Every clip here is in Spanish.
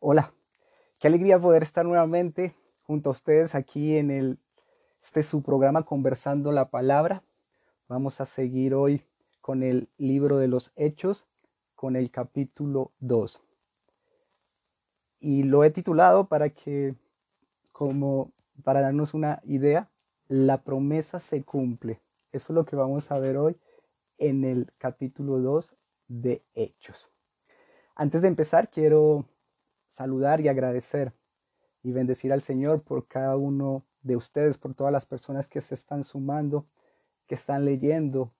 Hola, qué alegría poder estar nuevamente junto a ustedes aquí en el, este su programa Conversando la Palabra. Vamos a seguir hoy con el libro de los Hechos, con el capítulo 2. Y lo he titulado para que, como para darnos una idea, la promesa se cumple. Eso es lo que vamos a ver hoy en el capítulo 2 de Hechos. Antes de empezar, quiero saludar y agradecer y bendecir al Señor por cada uno de ustedes, por todas las personas que se están sumando, que están leyendo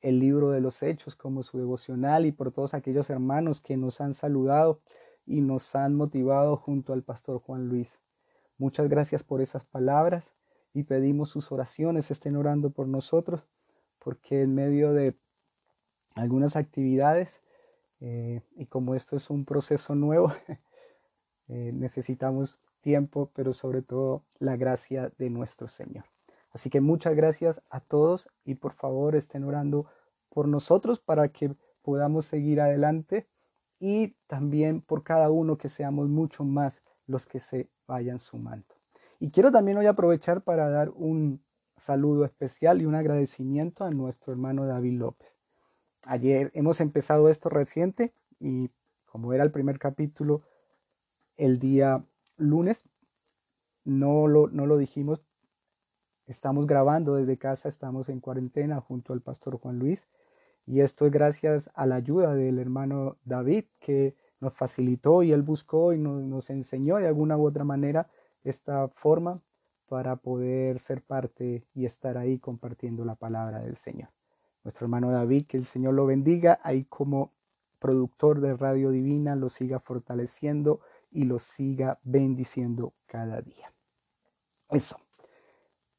el libro de los hechos como su devocional y por todos aquellos hermanos que nos han saludado y nos han motivado junto al pastor Juan Luis. Muchas gracias por esas palabras y pedimos sus oraciones, estén orando por nosotros, porque en medio de algunas actividades eh, y como esto es un proceso nuevo, eh, necesitamos tiempo, pero sobre todo la gracia de nuestro Señor. Así que muchas gracias a todos y por favor estén orando por nosotros para que podamos seguir adelante y también por cada uno que seamos mucho más los que se vayan sumando. Y quiero también hoy aprovechar para dar un saludo especial y un agradecimiento a nuestro hermano David López. Ayer hemos empezado esto reciente y como era el primer capítulo el día lunes, no lo, no lo dijimos, estamos grabando desde casa, estamos en cuarentena junto al pastor Juan Luis y esto es gracias a la ayuda del hermano David que nos facilitó y él buscó y nos, nos enseñó de alguna u otra manera esta forma para poder ser parte y estar ahí compartiendo la palabra del Señor nuestro hermano David, que el Señor lo bendiga, ahí como productor de Radio Divina, lo siga fortaleciendo y lo siga bendiciendo cada día. Eso.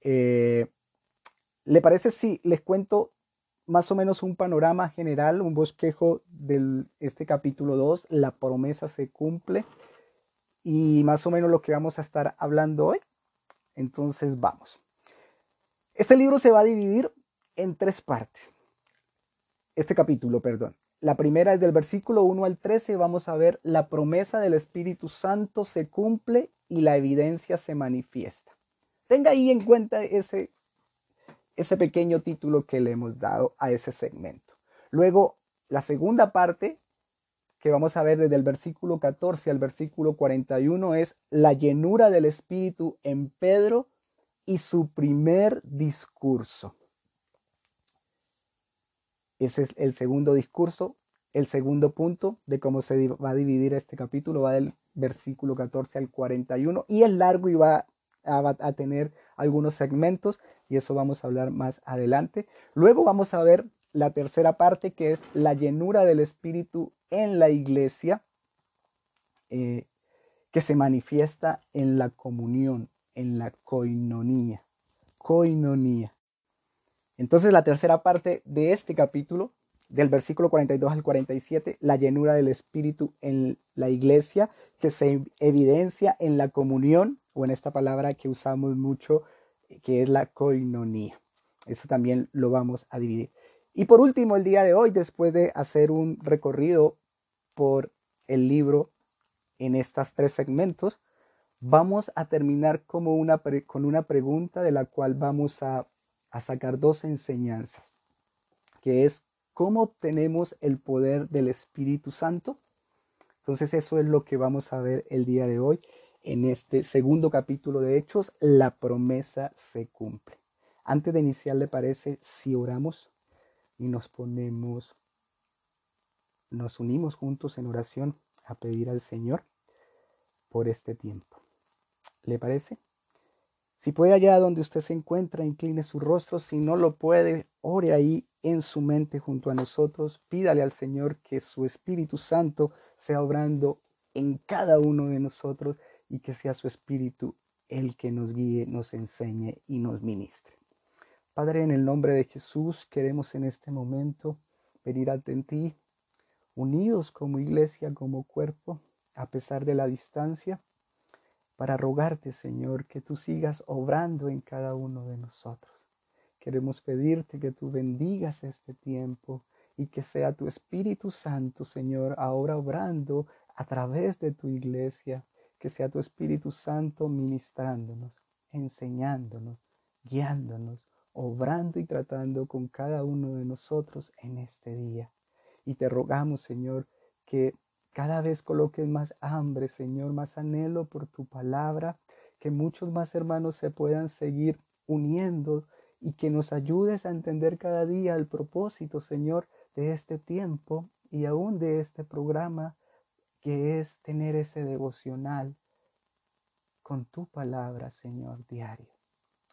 Eh, ¿Le parece si les cuento más o menos un panorama general, un bosquejo de este capítulo 2? La promesa se cumple y más o menos lo que vamos a estar hablando hoy. Entonces vamos. Este libro se va a dividir en tres partes este capítulo, perdón. La primera es del versículo 1 al 13, vamos a ver la promesa del Espíritu Santo se cumple y la evidencia se manifiesta. Tenga ahí en cuenta ese, ese pequeño título que le hemos dado a ese segmento. Luego, la segunda parte que vamos a ver desde el versículo 14 al versículo 41 es la llenura del Espíritu en Pedro y su primer discurso. Ese es el segundo discurso, el segundo punto de cómo se va a dividir este capítulo, va del versículo 14 al 41 y es largo y va a, tener algunos segmentos y eso vamos a hablar más adelante. Luego vamos a ver la tercera parte que es la llenura del Espíritu en la iglesia eh, que se manifiesta en la comunión, en la coinonía. Coinonía. Entonces la tercera parte de este capítulo, del versículo 42 al 47, la llenura del Espíritu en la iglesia, que se evidencia en la comunión, o en esta palabra que usamos mucho, que es la koinonía. Eso también lo vamos a dividir. Y por último, el día de hoy, después de hacer un recorrido por el libro en estos tres segmentos, vamos a terminar como una con una pregunta de la cual vamos a a sacar dos enseñanzas, que es cómo obtenemos el poder del Espíritu Santo. Entonces eso es lo que vamos a ver el día de hoy en este segundo capítulo de Hechos, la promesa se cumple. Antes de iniciar, ¿le parece si oramos y nos ponemos, nos unimos juntos en oración a pedir al Señor por este tiempo? ¿Le parece? Si puede allá donde usted se encuentra, incline su rostro. Si no lo puede, ore ahí en su mente junto a nosotros. Pídale al Señor que su Espíritu Santo sea obrando en cada uno de nosotros y que sea su Espíritu el que nos guíe, nos enseñe y nos ministre. Padre, en el nombre de Jesús queremos en este momento venir ante ti, unidos como iglesia, como cuerpo, a pesar de la distancia para rogarte, Señor, que tú sigas obrando en cada uno de nosotros. Queremos pedirte que tú bendigas este tiempo y que sea tu Espíritu Santo, Señor, ahora obrando a través de tu iglesia, que sea tu Espíritu Santo ministrándonos, enseñándonos, guiándonos, obrando y tratando con cada uno de nosotros en este día. Y te rogamos, Señor, que cada vez coloques más hambre, Señor, más anhelo por tu palabra, que muchos más hermanos se puedan seguir uniendo y que nos ayudes a entender cada día el propósito, Señor, de este tiempo y aún de este programa, que es tener ese devocional con tu palabra, Señor, diario.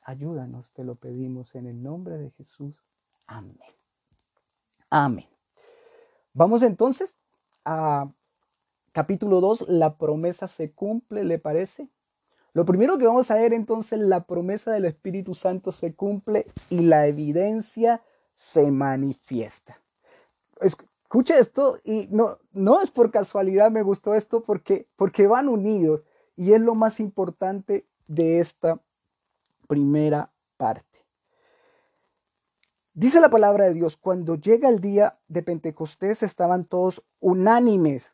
Ayúdanos, te lo pedimos en el nombre de Jesús. Amén. Amén. Vamos entonces a capítulo 2, la promesa se cumple, ¿le parece? Lo primero que vamos a ver entonces, la promesa del Espíritu Santo se cumple y la evidencia se manifiesta. Escuche esto y no, no es por casualidad, me gustó esto porque, porque van unidos y es lo más importante de esta primera parte. Dice la palabra de Dios, cuando llega el día de Pentecostés estaban todos unánimes,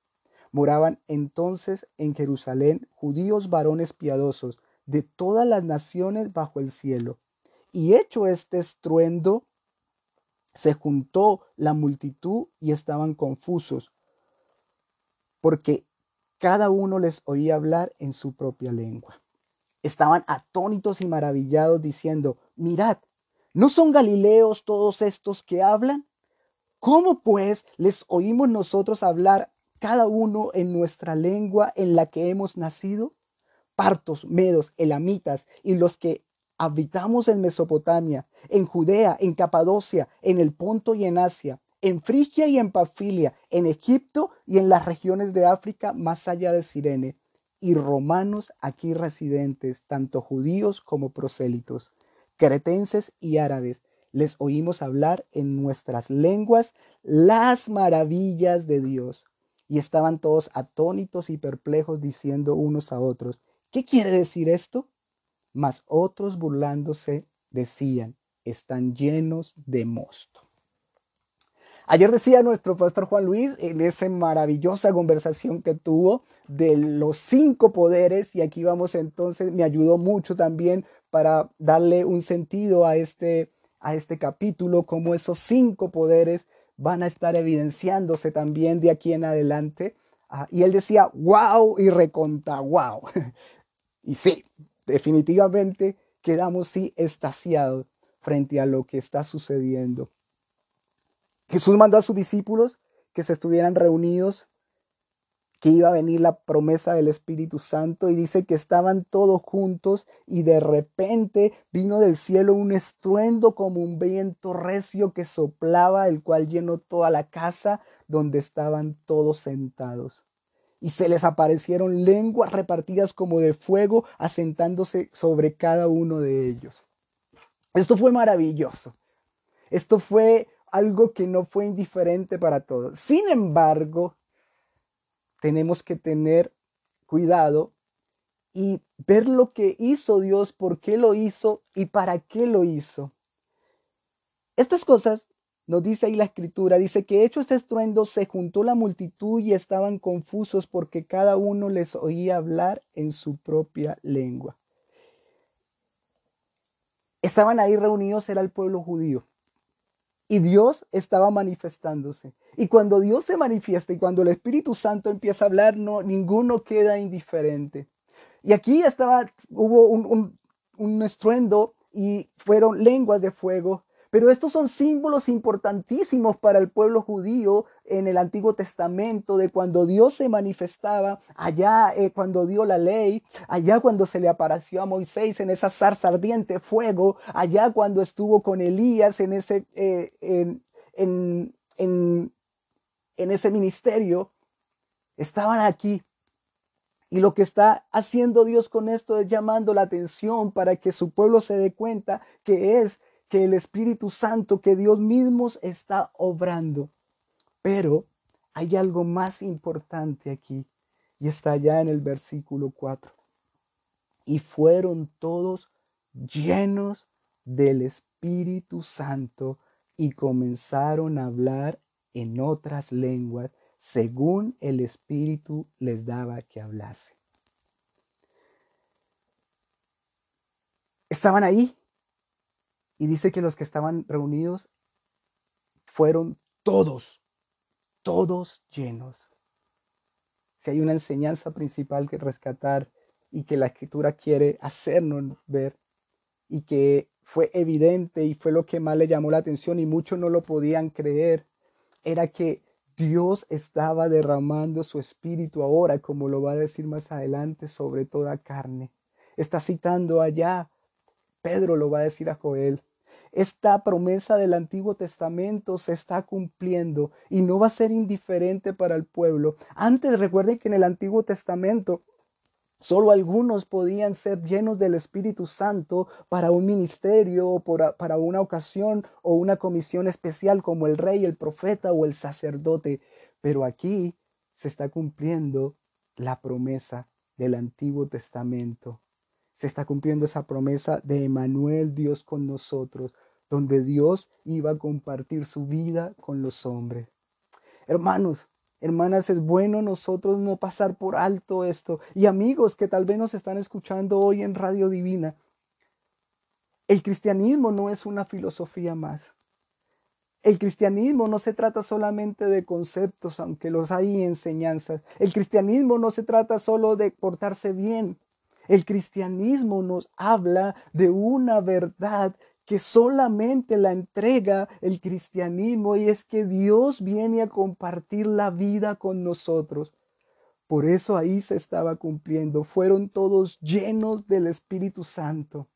Moraban entonces en Jerusalén judíos varones piadosos de todas las naciones bajo el cielo. Y hecho este estruendo, se juntó la multitud y estaban confusos, porque cada uno les oía hablar en su propia lengua. Estaban atónitos y maravillados, diciendo, mirad, ¿no son galileos todos estos que hablan? ¿Cómo pues les oímos nosotros hablar cada uno en nuestra lengua en la que hemos nacido? Partos, medos, elamitas y los que habitamos en Mesopotamia, en Judea, en Capadocia, en el Ponto y en Asia, en Frigia y en Pafilia, en Egipto y en las regiones de África más allá de Sirene, y romanos aquí residentes, tanto judíos como prosélitos, cretenses y árabes, les oímos hablar en nuestras lenguas las maravillas de Dios y estaban todos atónitos y perplejos diciendo unos a otros, ¿qué quiere decir esto? Mas otros burlándose decían, están llenos de mosto. Ayer decía nuestro pastor Juan Luis en esa maravillosa conversación que tuvo de los cinco poderes y aquí vamos entonces, me ayudó mucho también para darle un sentido a este, a este capítulo, como esos cinco poderes van a estar evidenciándose también de aquí en adelante. Ah, y él decía, wow y reconta, wow. y sí, definitivamente quedamos sí estasiados frente a lo que está sucediendo. Jesús mandó a sus discípulos que se estuvieran reunidos que iba a venir la promesa del Espíritu Santo y dice que estaban todos juntos y de repente vino del cielo un estruendo como un viento recio que soplaba, el cual llenó toda la casa donde estaban todos sentados. Y se les aparecieron lenguas repartidas como de fuego, asentándose sobre cada uno de ellos. Esto fue maravilloso. Esto fue algo que no fue indiferente para todos. Sin embargo, tenemos que tener cuidado y ver lo que hizo Dios, por qué lo hizo y para qué lo hizo. Estas cosas nos dice ahí la escritura, dice que hecho este estruendo se juntó la multitud y estaban confusos porque cada uno les oía hablar en su propia lengua. Estaban ahí reunidos, era el pueblo judío. Y Dios estaba manifestándose. Y cuando Dios se manifiesta y cuando el Espíritu Santo empieza a hablar, no, ninguno queda indiferente. Y aquí estaba, hubo un, un, un estruendo y fueron lenguas de fuego pero estos son símbolos importantísimos para el pueblo judío en el Antiguo Testamento, de cuando Dios se manifestaba, allá eh, cuando dio la ley, allá cuando se le apareció a Moisés en esa zarza ardiente, fuego, allá cuando estuvo con Elías en ese, eh, en, en, en, en ese ministerio, estaban aquí. Y lo que está haciendo Dios con esto es llamando la atención para que su pueblo se dé cuenta que es que el Espíritu Santo, que Dios mismo está obrando. Pero hay algo más importante aquí y está ya en el versículo 4. Y fueron todos llenos del Espíritu Santo y comenzaron a hablar en otras lenguas según el Espíritu les daba que hablase. Estaban ahí y dice que los que estaban reunidos fueron todos, todos llenos. Si hay una enseñanza principal que rescatar y que la escritura quiere hacernos ver y que fue evidente y fue lo que más le llamó la atención y muchos no lo podían creer, era que Dios estaba derramando su espíritu ahora, como lo va a decir más adelante, sobre toda carne. Está citando allá, Pedro lo va a decir a Joel. Esta promesa del Antiguo Testamento se está cumpliendo y no va a ser indiferente para el pueblo. Antes recuerden que en el Antiguo Testamento Solo algunos podían ser llenos del Espíritu Santo para un ministerio o para una ocasión o una comisión especial como el rey, el profeta o el sacerdote. Pero aquí se está cumpliendo la promesa del Antiguo Testamento. Se está cumpliendo esa promesa de Emanuel, Dios con nosotros, donde Dios iba a compartir su vida con los hombres. Hermanos, Hermanas, es bueno nosotros no pasar por alto esto. Y amigos que tal vez nos están escuchando hoy en Radio Divina, el cristianismo no es una filosofía más. El cristianismo no se trata solamente de conceptos, aunque los hay enseñanzas. El cristianismo no se trata solo de portarse bien. El cristianismo nos habla de una verdad que solamente la entrega el cristianismo y es que Dios viene a compartir la vida con nosotros. Por eso ahí se estaba cumpliendo. Fueron todos llenos del Espíritu Santo.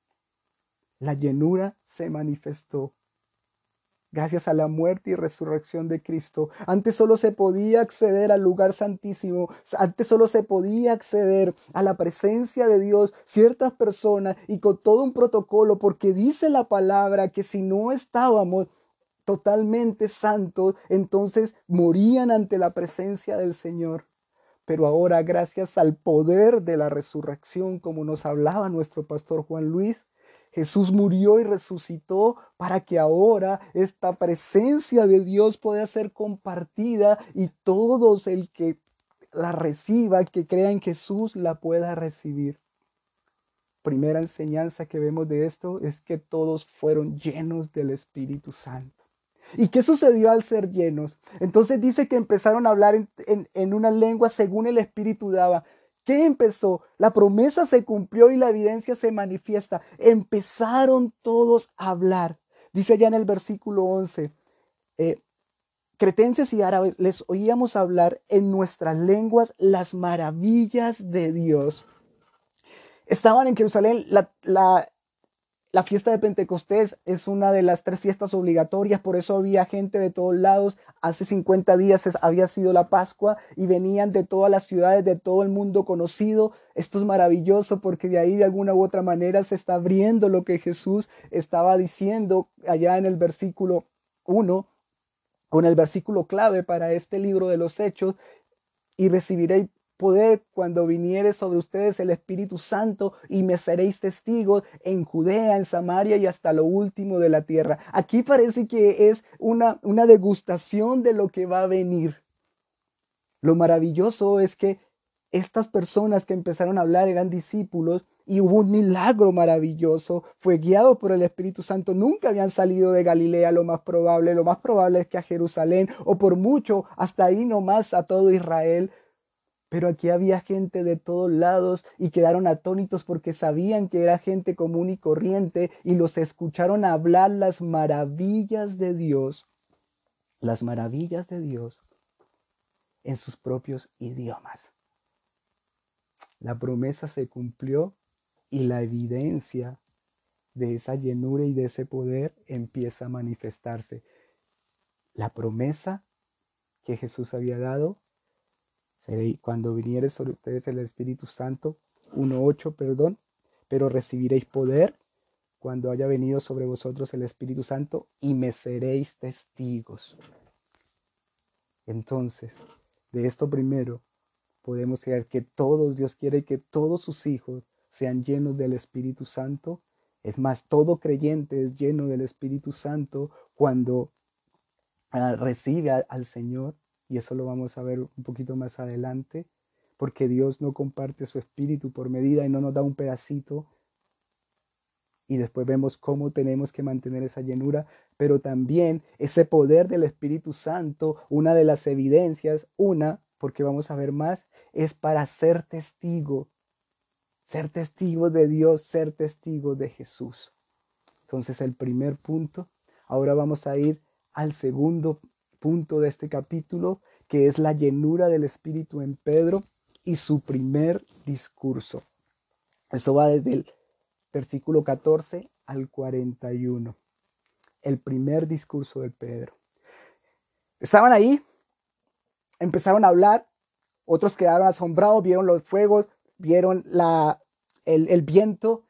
La llenura se manifestó gracias a la muerte y resurrección de Cristo. Antes solo se podía acceder al lugar santísimo, antes solo se podía acceder a la presencia de Dios ciertas personas y con todo un protocolo, porque dice la palabra que si no estábamos totalmente santos, entonces morían ante la presencia del Señor. Pero ahora, gracias al poder de la resurrección, como nos hablaba nuestro pastor Juan Luis, Jesús murió y resucitó para que ahora esta presencia de Dios pueda ser compartida y todos el que la reciba, que crea en Jesús, la pueda recibir. Primera enseñanza que vemos de esto es que todos fueron llenos del Espíritu Santo. ¿Y qué sucedió al ser llenos? Entonces dice que empezaron a hablar en, en una lengua según el Espíritu daba. ¿Qué empezó? La promesa se cumplió y la evidencia se manifiesta. Empezaron todos a hablar. Dice ya en el versículo 11, eh, cretenses y árabes les oíamos hablar en nuestras lenguas las maravillas de Dios. Estaban en Jerusalén, la, la fiesta de Pentecostés es una de las tres fiestas obligatorias, por eso había gente de todos lados. Hace 50 días había sido la Pascua y venían de todas las ciudades, de todo el mundo conocido. Esto es maravilloso porque de ahí de alguna u otra manera se está abriendo lo que Jesús estaba diciendo allá en el versículo 1, con el versículo clave para este libro de los Hechos, y recibiréis poder cuando viniere sobre ustedes el Espíritu Santo y me seréis testigos en Judea, en Samaria y hasta lo último de la tierra. Aquí parece que es una, una degustación de lo que va a venir. Lo maravilloso es que estas personas que empezaron a hablar eran discípulos y hubo un milagro maravilloso, fue guiado por el Espíritu Santo, nunca habían salido de Galilea, lo más probable, lo más probable es que a Jerusalén o por mucho hasta ahí nomás a todo Israel, pero aquí había gente de todos lados y quedaron atónitos porque sabían que era gente común y corriente y los escucharon hablar las maravillas de Dios, las maravillas de Dios en sus propios idiomas. La promesa se cumplió y la evidencia de esa llenura y de ese poder empieza a manifestarse. La promesa que Jesús había dado cuando viniere sobre ustedes el Espíritu Santo, 1.8, perdón, pero recibiréis poder cuando haya venido sobre vosotros el Espíritu Santo y me seréis testigos. Entonces, de esto primero, podemos creer que todos, Dios quiere que todos sus hijos sean llenos del Espíritu Santo. Es más, todo creyente es lleno del Espíritu Santo cuando ah, recibe al Señor y eso lo vamos a ver un poquito más adelante, porque Dios no comparte su espíritu por medida y no nos da un pedacito. Y después vemos cómo tenemos que mantener esa llenura, pero también ese poder del Espíritu Santo, una de las evidencias, una, porque vamos a ver más, es para ser testigo, ser testigo de Dios, ser testigo de Jesús. Entonces el primer punto, ahora vamos a ir al segundo punto de este capítulo, que es la llenura del Espíritu en Pedro y su primer discurso. Esto va desde el versículo 14 al 41. El primer discurso de Pedro. Estaban ahí, empezaron a hablar, otros quedaron asombrados, vieron los fuegos, vieron la, el, el viento,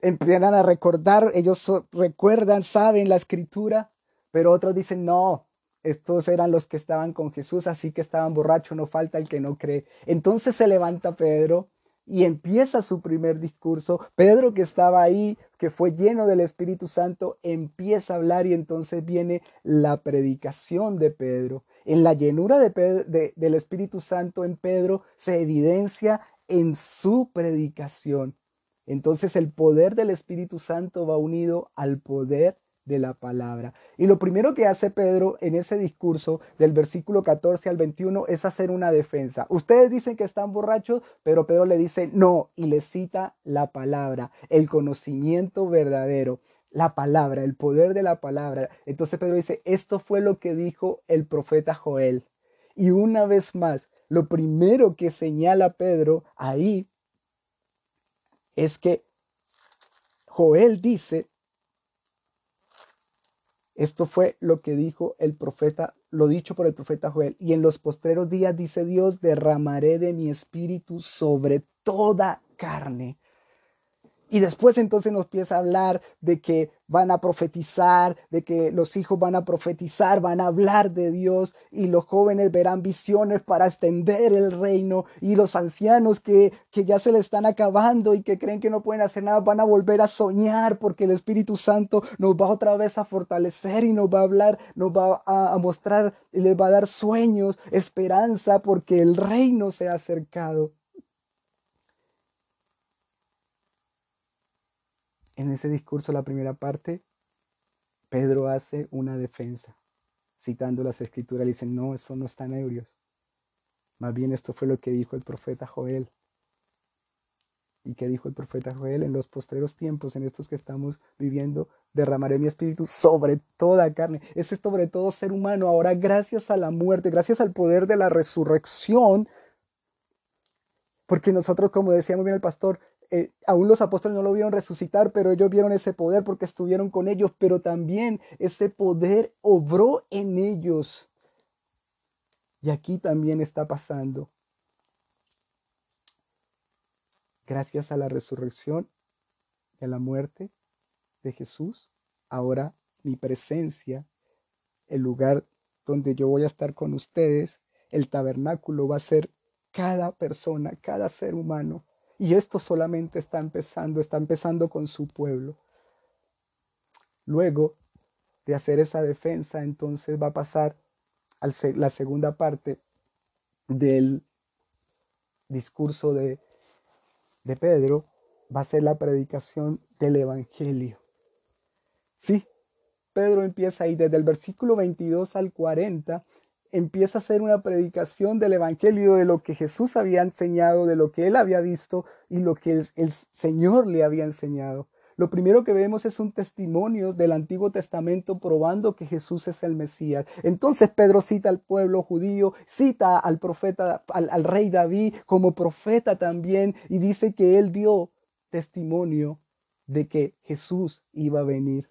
empiezan a recordar, ellos recuerdan, saben la escritura, pero otros dicen, no, estos eran los que estaban con Jesús, así que estaban borrachos, no falta el que no cree. Entonces se levanta Pedro y empieza su primer discurso. Pedro que estaba ahí, que fue lleno del Espíritu Santo, empieza a hablar y entonces viene la predicación de Pedro. En la llenura de del Espíritu Santo en Pedro se evidencia en su predicación. Entonces el poder del Espíritu Santo va unido al poder de la palabra. Y lo primero que hace Pedro en ese discurso del versículo 14 al 21 es hacer una defensa. Ustedes dicen que están borrachos, pero Pedro le dice no y le cita la palabra, el conocimiento verdadero, la palabra, el poder de la palabra. Entonces Pedro dice, esto fue lo que dijo el profeta Joel. Y una vez más, lo primero que señala Pedro ahí es que Joel dice esto fue lo que dijo el profeta, lo dicho por el profeta Joel. Y en los postreros días, dice Dios, derramaré de mi espíritu sobre toda carne. Y después entonces nos empieza a hablar de que van a profetizar, de que los hijos van a profetizar, van a hablar de Dios y los jóvenes verán visiones para extender el reino y los ancianos que, que ya se le están acabando y que creen que no pueden hacer nada van a volver a soñar porque el Espíritu Santo nos va otra vez a fortalecer y nos va a hablar, nos va a, a mostrar les va a dar sueños, esperanza porque el reino se ha acercado. En ese discurso, la primera parte, Pedro hace una defensa, citando las escrituras, le dice, no, eso no están ebrios. Más bien esto fue lo que dijo el profeta Joel. ¿Y qué dijo el profeta Joel? En los postreros tiempos, en estos que estamos viviendo, derramaré mi espíritu sobre toda carne. Ese es sobre todo ser humano. Ahora, gracias a la muerte, gracias al poder de la resurrección, porque nosotros, como decía muy bien el pastor, eh, aún los apóstoles no lo vieron resucitar, pero ellos vieron ese poder porque estuvieron con ellos, pero también ese poder obró en ellos. Y aquí también está pasando. Gracias a la resurrección y a la muerte de Jesús, ahora mi presencia, el lugar donde yo voy a estar con ustedes, el tabernáculo va a ser cada persona, cada ser humano y esto solamente está empezando, está empezando con su pueblo. Luego de hacer esa defensa, entonces va a pasar a la segunda parte del discurso de, de Pedro, va a ser la predicación del Evangelio. Sí, Pedro empieza ahí desde el versículo 22 al 40 empieza a hacer una predicación del Evangelio, de lo que Jesús había enseñado, de lo que él había visto y lo que el, Señor le había enseñado. Lo primero que vemos es un testimonio del Antiguo Testamento probando que Jesús es el Mesías. Entonces Pedro cita al pueblo judío, cita al profeta, al, rey David como profeta también y dice que él dio testimonio de que Jesús iba a venir.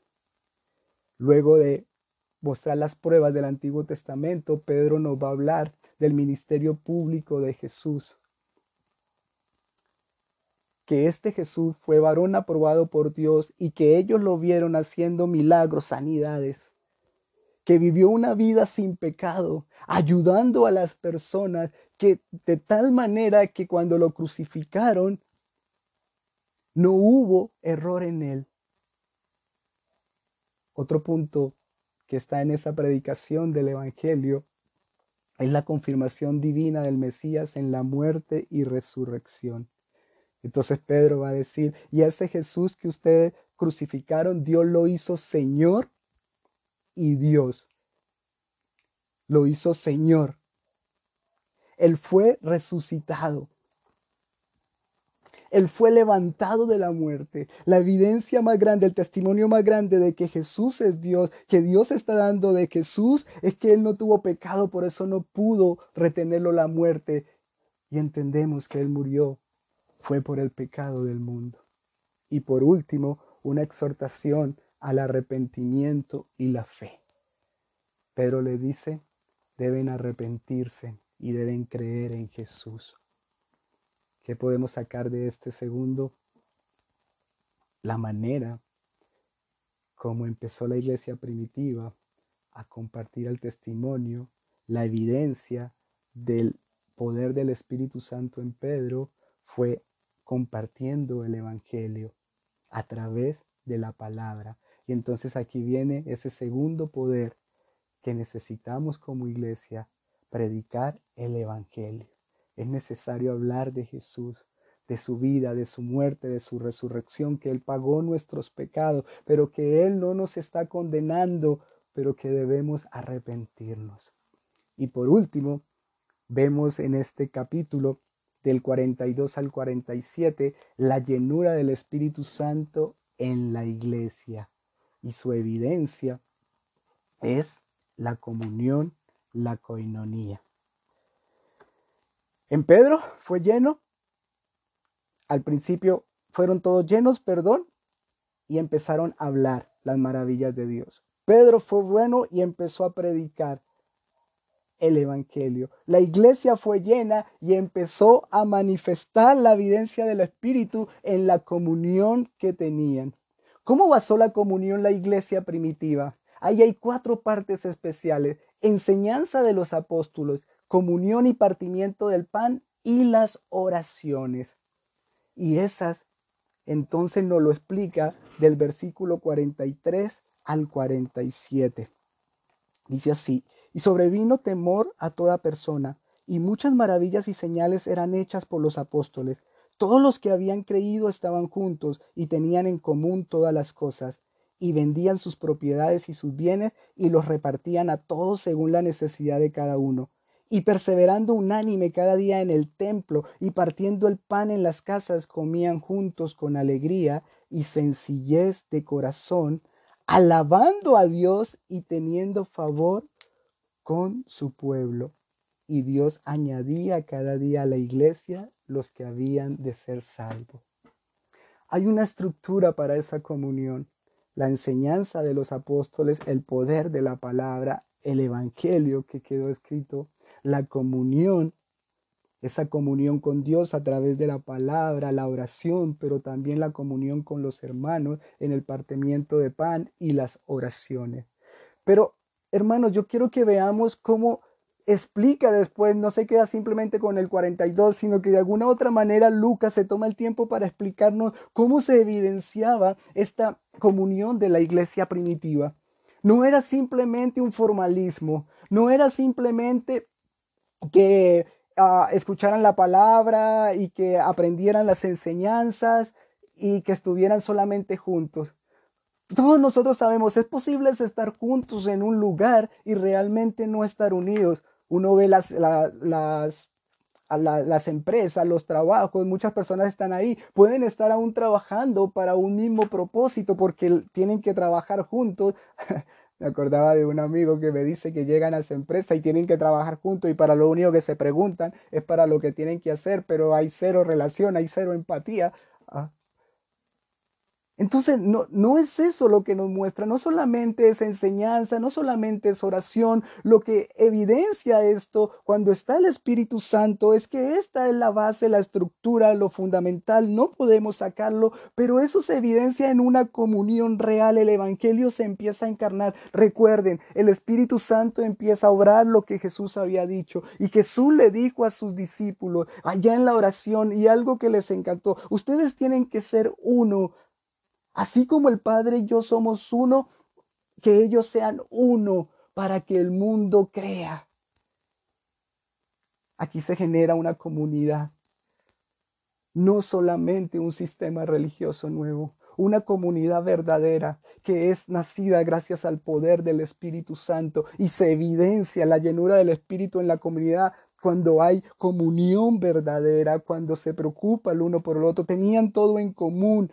Luego de mostrar las pruebas del Antiguo Testamento, Pedro nos va a hablar del ministerio público de Jesús. Que este Jesús fue varón aprobado por Dios y que ellos lo vieron haciendo milagros, sanidades. Que vivió una vida sin pecado, ayudando a las personas, que de tal manera que cuando lo crucificaron, no hubo error en él. Otro punto que está en esa predicación del Evangelio es la confirmación divina del Mesías en la muerte y resurrección. Entonces Pedro va a decir, y ese Jesús que ustedes crucificaron, Dios lo hizo Señor y Dios. Lo hizo Señor. Él fue resucitado. Él fue levantado de la muerte. La evidencia más grande, el testimonio más grande de que Jesús es Dios, que Dios está dando de Jesús, es que Él no tuvo pecado, por eso no pudo retenerlo la muerte. Y entendemos que Él murió, fue por el pecado del mundo. Y por último, una exhortación al arrepentimiento y la fe. Pedro le dice, deben arrepentirse y deben creer en Jesús. ¿Qué podemos sacar de este segundo? La manera como empezó la iglesia primitiva a compartir el testimonio, la evidencia del poder del Espíritu Santo en Pedro fue compartiendo el Evangelio a través de la palabra. Y entonces aquí viene ese segundo poder que necesitamos como iglesia, predicar el Evangelio. Es necesario hablar de Jesús, de su vida, de su muerte, de su resurrección, que Él pagó nuestros pecados, pero que Él no nos está condenando, pero que debemos arrepentirnos. Y por último, vemos en este capítulo del 42 al 47 la llenura del Espíritu Santo en la iglesia. Y su evidencia es la comunión, la coinonía. En Pedro fue lleno. Al principio fueron todos llenos, perdón, y empezaron a hablar las maravillas de Dios. Pedro fue bueno y empezó a predicar el Evangelio. La iglesia fue llena y empezó a manifestar la evidencia del Espíritu en la comunión que tenían. ¿Cómo basó la comunión la iglesia primitiva? Ahí hay cuatro partes especiales. Enseñanza de los apóstoles, comunión y partimiento del pan y las oraciones. Y esas entonces nos lo explica del versículo 43 al 47. Dice así, y sobrevino temor a toda persona, y muchas maravillas y señales eran hechas por los apóstoles. Todos los que habían creído estaban juntos y tenían en común todas las cosas, y vendían sus propiedades y sus bienes y los repartían a todos según la necesidad de cada uno y perseverando unánime cada día en el templo y partiendo el pan en las casas, comían juntos con alegría y sencillez de corazón, alabando a Dios y teniendo favor con su pueblo. Y Dios añadía cada día a la iglesia los que habían de ser salvos. Hay una estructura para esa comunión. La enseñanza de los apóstoles, el poder de la palabra, el evangelio que quedó escrito la comunión, esa comunión con Dios a través de la palabra, la oración, pero también la comunión con los hermanos en el partimiento de pan y las oraciones. Pero, hermanos, yo quiero que veamos cómo explica después, no se queda simplemente con el 42, sino que de alguna otra manera Lucas se toma el tiempo para explicarnos cómo se evidenciaba esta comunión de la iglesia primitiva. No era simplemente un formalismo, no era simplemente que ah, escucharan la palabra y que aprendieran las enseñanzas y que estuvieran solamente juntos. Todos nosotros sabemos, es posible estar juntos en un lugar y realmente no estar unidos. Uno ve las, las, las empresas, los trabajos, muchas personas están ahí, pueden estar aún trabajando para un mismo propósito porque tienen que trabajar juntos. Me acordaba de un amigo que me dice que llegan a su empresa y tienen que trabajar juntos y para lo único que se preguntan es para lo que tienen que hacer, pero hay cero relación, hay cero empatía. Ah. Entonces, no, no es eso lo que nos muestra, no solamente es enseñanza, no solamente es oración, lo que evidencia esto cuando está el Espíritu Santo es que esta es la base, la estructura, lo fundamental, no podemos sacarlo, pero eso se evidencia en una comunión real, el Evangelio se empieza a encarnar. Recuerden, el Espíritu Santo empieza a obrar lo que Jesús había dicho y Jesús le dijo a sus discípulos allá en la oración y algo que les encantó, ustedes tienen que ser uno Así como el Padre y yo somos uno, que ellos sean uno para que el mundo crea. Aquí se genera una comunidad, no solamente un sistema religioso nuevo, una comunidad verdadera que es nacida gracias al poder del Espíritu Santo y se evidencia la llenura del Espíritu en la comunidad cuando hay comunión verdadera, cuando se preocupa el uno por el otro, tenían todo en común,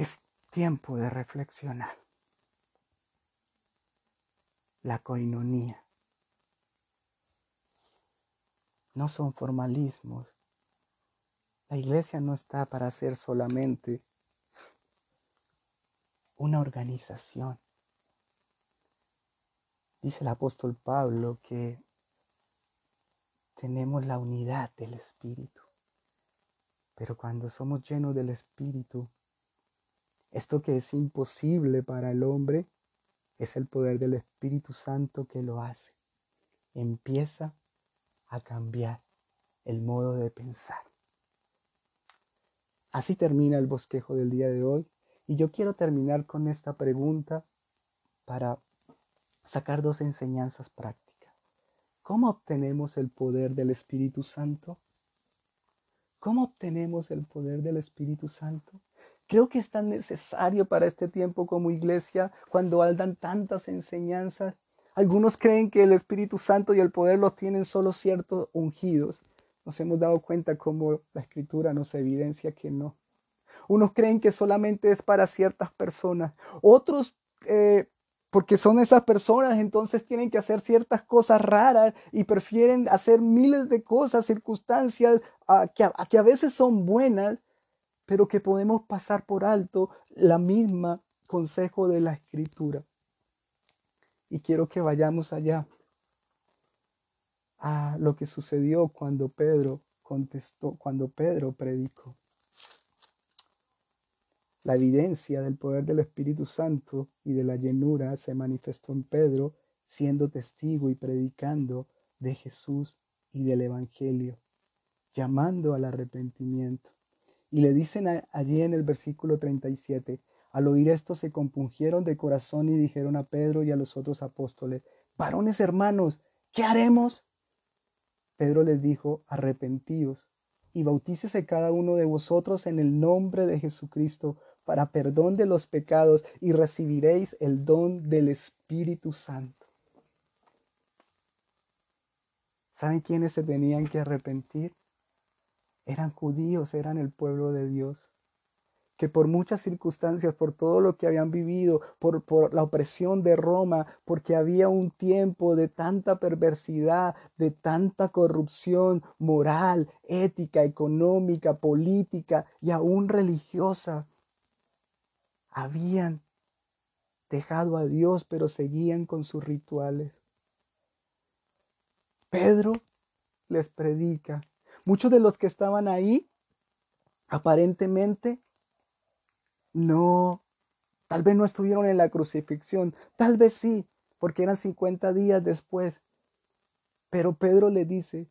Es tiempo de reflexionar. La coinonía. No son formalismos. La iglesia no está para ser solamente una organización. Dice el apóstol Pablo que tenemos la unidad del Espíritu. Pero cuando somos llenos del Espíritu, esto que es imposible para el hombre es el poder del Espíritu Santo que lo hace. Empieza a cambiar el modo de pensar. Así termina el bosquejo del día de hoy y yo quiero terminar con esta pregunta para sacar dos enseñanzas prácticas. ¿Cómo obtenemos el poder del Espíritu Santo? ¿Cómo obtenemos el poder del Espíritu Santo? Creo que es tan necesario para este tiempo como iglesia cuando andan tantas enseñanzas. Algunos creen que el Espíritu Santo y el poder los tienen solo ciertos ungidos. Nos hemos dado cuenta como la escritura nos evidencia que no. Unos creen que solamente es para ciertas personas. Otros, eh, porque son esas personas, entonces tienen que hacer ciertas cosas raras y prefieren hacer miles de cosas, circunstancias que a veces son buenas, pero que podemos pasar por alto la misma consejo de la escritura. Y quiero que vayamos allá a lo que sucedió cuando Pedro contestó, cuando Pedro predicó. La evidencia del poder del Espíritu Santo y de la llenura se manifestó en Pedro, siendo testigo y predicando de Jesús y del Evangelio, llamando al arrepentimiento. Y le dicen allí en el versículo 37, al oír esto se compungieron de corazón y dijeron a Pedro y a los otros apóstoles, varones hermanos, ¿qué haremos? Pedro les dijo, arrepentíos y bautícese cada uno de vosotros en el nombre de Jesucristo para perdón de los pecados y recibiréis el don del Espíritu Santo. ¿Saben quiénes se tenían que arrepentir? Eran judíos, eran el pueblo de Dios, que por muchas circunstancias, por todo lo que habían vivido, por, por, la opresión de Roma, porque había un tiempo de tanta perversidad, de tanta corrupción moral, ética, económica, política y aún religiosa, habían dejado a Dios, pero seguían con sus rituales. Pedro les predica Muchos de los que estaban ahí, aparentemente, no, tal vez no estuvieron en la crucifixión, tal vez sí, porque eran 50 días después. Pero Pedro le dice,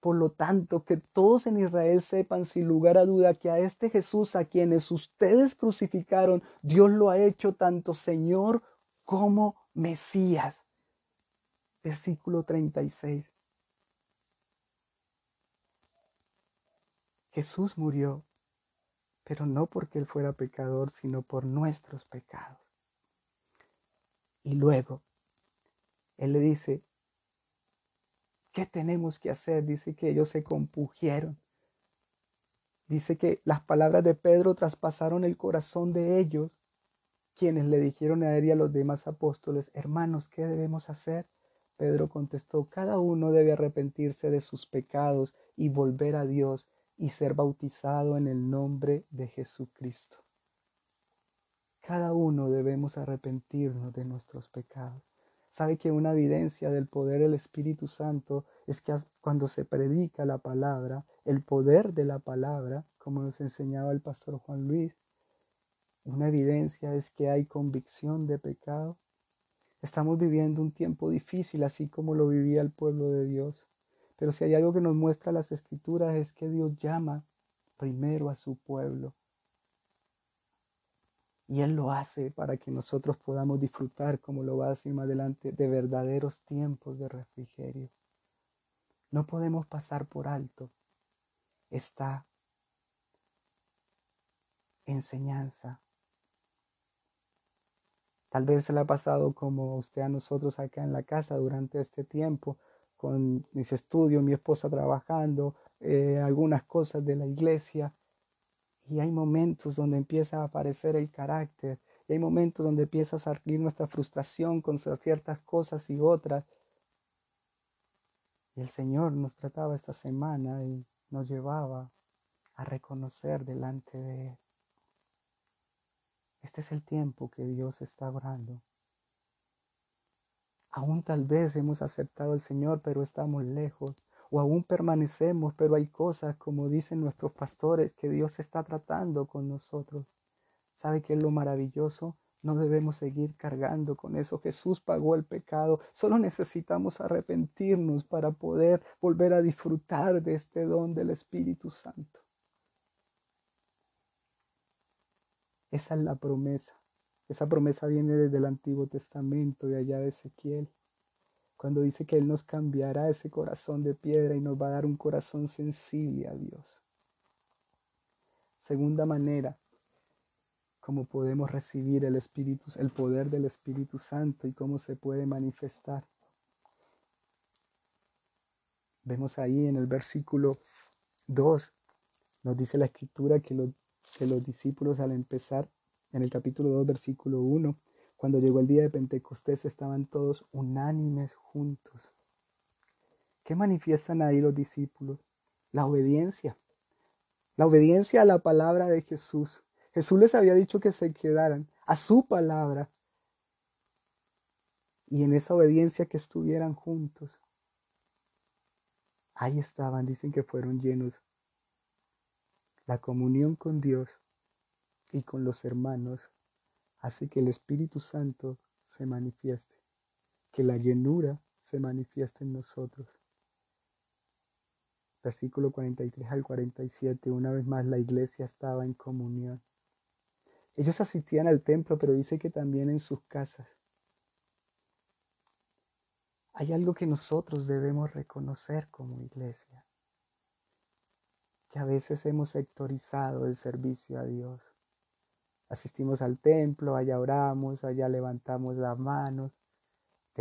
por lo tanto, que todos en Israel sepan sin lugar a duda que a este Jesús a quienes ustedes crucificaron, Dios lo ha hecho tanto Señor como Mesías. Versículo 36. Jesús murió, pero no porque Él fuera pecador, sino por nuestros pecados. Y luego, Él le dice, ¿qué tenemos que hacer? Dice que ellos se compugieron. Dice que las palabras de Pedro traspasaron el corazón de ellos, quienes le dijeron a él y a los demás apóstoles, hermanos, ¿qué debemos hacer? Pedro contestó, cada uno debe arrepentirse de sus pecados y volver a Dios y ser bautizado en el nombre de Jesucristo. Cada uno debemos arrepentirnos de nuestros pecados. Sabe que una evidencia del poder del Espíritu Santo es que cuando se predica la palabra, el poder de la palabra, como nos enseñaba el pastor Juan Luis, una evidencia es que hay convicción de pecado. Estamos viviendo un tiempo difícil, así como lo vivía el pueblo de Dios. Pero si hay algo que nos muestra las escrituras es que Dios llama primero a su pueblo y Él lo hace para que nosotros podamos disfrutar, como lo va a decir más adelante, de verdaderos tiempos de refrigerio. No podemos pasar por alto esta enseñanza. Tal vez se le ha pasado como usted a nosotros acá en la casa durante este tiempo, con mis estudios, mi esposa trabajando, eh, algunas cosas de la iglesia, y hay momentos donde empieza a aparecer el carácter. Y hay momentos donde empieza a salir nuestra frustración con ciertas cosas y otras. Y el Señor nos trataba esta semana y nos llevaba a reconocer delante de Él. Este es el tiempo que Dios está orando. Aún tal vez hemos aceptado al Señor, pero estamos lejos o aún permanecemos, pero hay cosas, como dicen nuestros pastores, que Dios está tratando con nosotros. ¿Sabe qué es lo maravilloso? No debemos seguir cargando con eso. Jesús pagó el pecado. Solo necesitamos arrepentirnos para poder volver a disfrutar de este don del Espíritu Santo. Esa es la promesa. Esa promesa viene desde el Antiguo Testamento, de allá de Ezequiel cuando dice que Él nos cambiará ese corazón de piedra y nos va a dar un corazón sensible a Dios. Segunda manera, cómo podemos recibir el Espíritu, el poder del Espíritu Santo y cómo se puede manifestar. Vemos ahí en el versículo 2, nos dice la escritura que que los discípulos al empezar, en el capítulo 2, versículo 1, cuando llegó el día de Pentecostés estaban todos unánimes juntos. ¿Qué manifiestan ahí los discípulos? La obediencia. La obediencia a la palabra de Jesús. Jesús les había dicho que se quedaran a su palabra. Y en esa obediencia que estuvieran juntos. Ahí estaban, dicen que fueron llenos. La comunión con Dios y con los hermanos Hace que el Espíritu Santo se manifieste, que la llenura se manifieste en nosotros. Versículo 43 al 47, una vez más la iglesia estaba en comunión. Ellos asistían al templo, pero dice que también en sus casas. Hay algo que nosotros debemos reconocer como iglesia, que a veces hemos sectorizado el servicio a Dios asistimos al templo, allá oramos, allá levantamos las manos,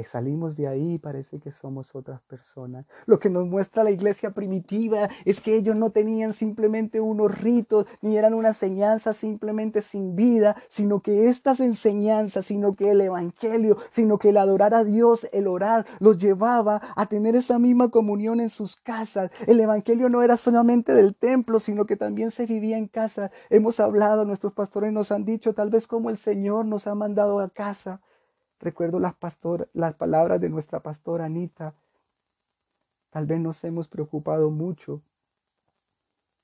salimos de ahí parece que somos otras personas. Lo que nos muestra la iglesia primitiva es que ellos no tenían simplemente unos ritos, ni eran una enseñanza simplemente sin vida, sino que estas enseñanzas, sino que el Evangelio, sino que el adorar a Dios, el orar, los llevaba a tener esa misma comunión en sus casas. El Evangelio no era solamente del templo, sino que también se vivía en casa. Hemos hablado, nuestros pastores nos han dicho tal vez como el Señor nos ha mandado a casa Recuerdo las, las palabras de nuestra pastora Anita. Tal vez nos hemos preocupado mucho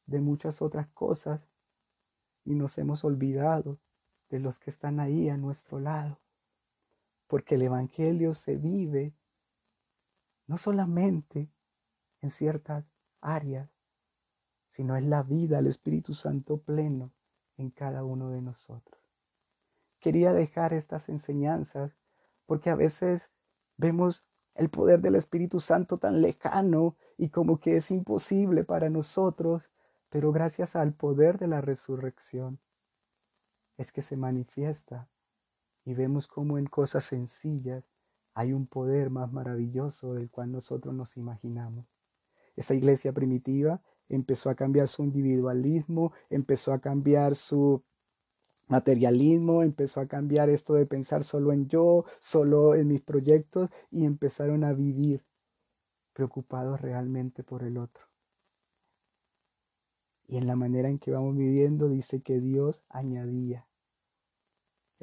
de muchas otras cosas y nos hemos olvidado de los que están ahí a nuestro lado. Porque el Evangelio se vive no solamente en ciertas áreas, sino es la vida, el Espíritu Santo pleno en cada uno de nosotros. Quería dejar estas enseñanzas porque a veces vemos el poder del Espíritu Santo tan lejano y como que es imposible para nosotros, pero gracias al poder de la resurrección es que se manifiesta y vemos como en cosas sencillas hay un poder más maravilloso del cual nosotros nos imaginamos. Esta iglesia primitiva empezó a cambiar su individualismo, empezó a cambiar su materialismo, empezó a cambiar esto de pensar solo en yo, solo en mis proyectos y empezaron a vivir preocupados realmente por el otro. Y en la manera en que vamos viviendo dice que Dios añadía.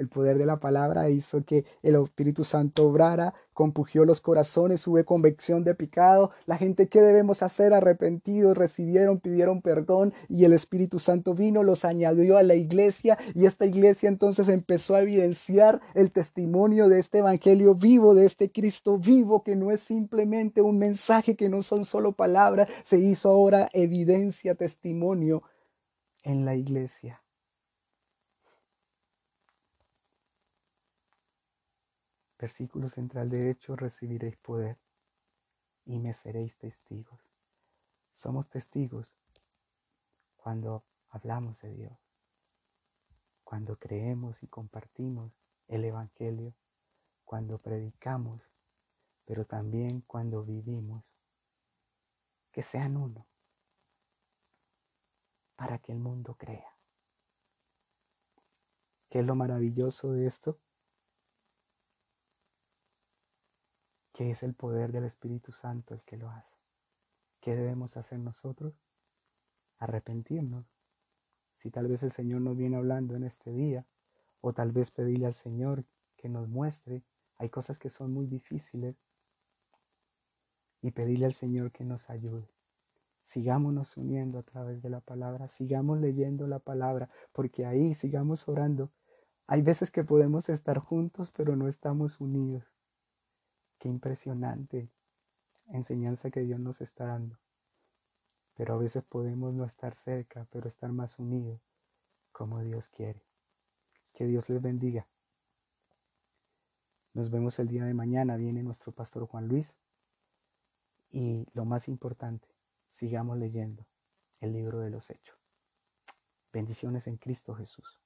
El poder de la palabra hizo que el Espíritu Santo obrara, compugió los corazones, hubo convicción de pecado. La gente, ¿qué debemos hacer? Arrepentidos, recibieron, pidieron perdón y el Espíritu Santo vino, los añadió a la iglesia y esta iglesia entonces empezó a evidenciar el testimonio de este Evangelio vivo, de este Cristo vivo, que no es simplemente un mensaje, que no son solo palabras, se hizo ahora evidencia, testimonio en la iglesia. Versículo central de hecho, recibiréis poder y me seréis testigos. Somos testigos cuando hablamos de Dios, cuando creemos y compartimos el Evangelio, cuando predicamos, pero también cuando vivimos. Que sean uno, para que el mundo crea. ¿Qué es lo maravilloso de esto? Que es el poder del Espíritu Santo el que lo hace. ¿Qué debemos hacer nosotros? Arrepentirnos. Si tal vez el Señor nos viene hablando en este día, o tal vez pedirle al Señor que nos muestre, hay cosas que son muy difíciles, y pedirle al Señor que nos ayude. Sigámonos uniendo a través de la palabra, sigamos leyendo la palabra, porque ahí sigamos orando. Hay veces que podemos estar juntos, pero no estamos unidos. Qué impresionante enseñanza que Dios nos está dando. Pero a veces podemos no estar cerca, pero estar más unidos como Dios quiere. Que Dios les bendiga. Nos vemos el día de mañana. Viene nuestro pastor Juan Luis. Y lo más importante, sigamos leyendo el libro de los hechos. Bendiciones en Cristo Jesús.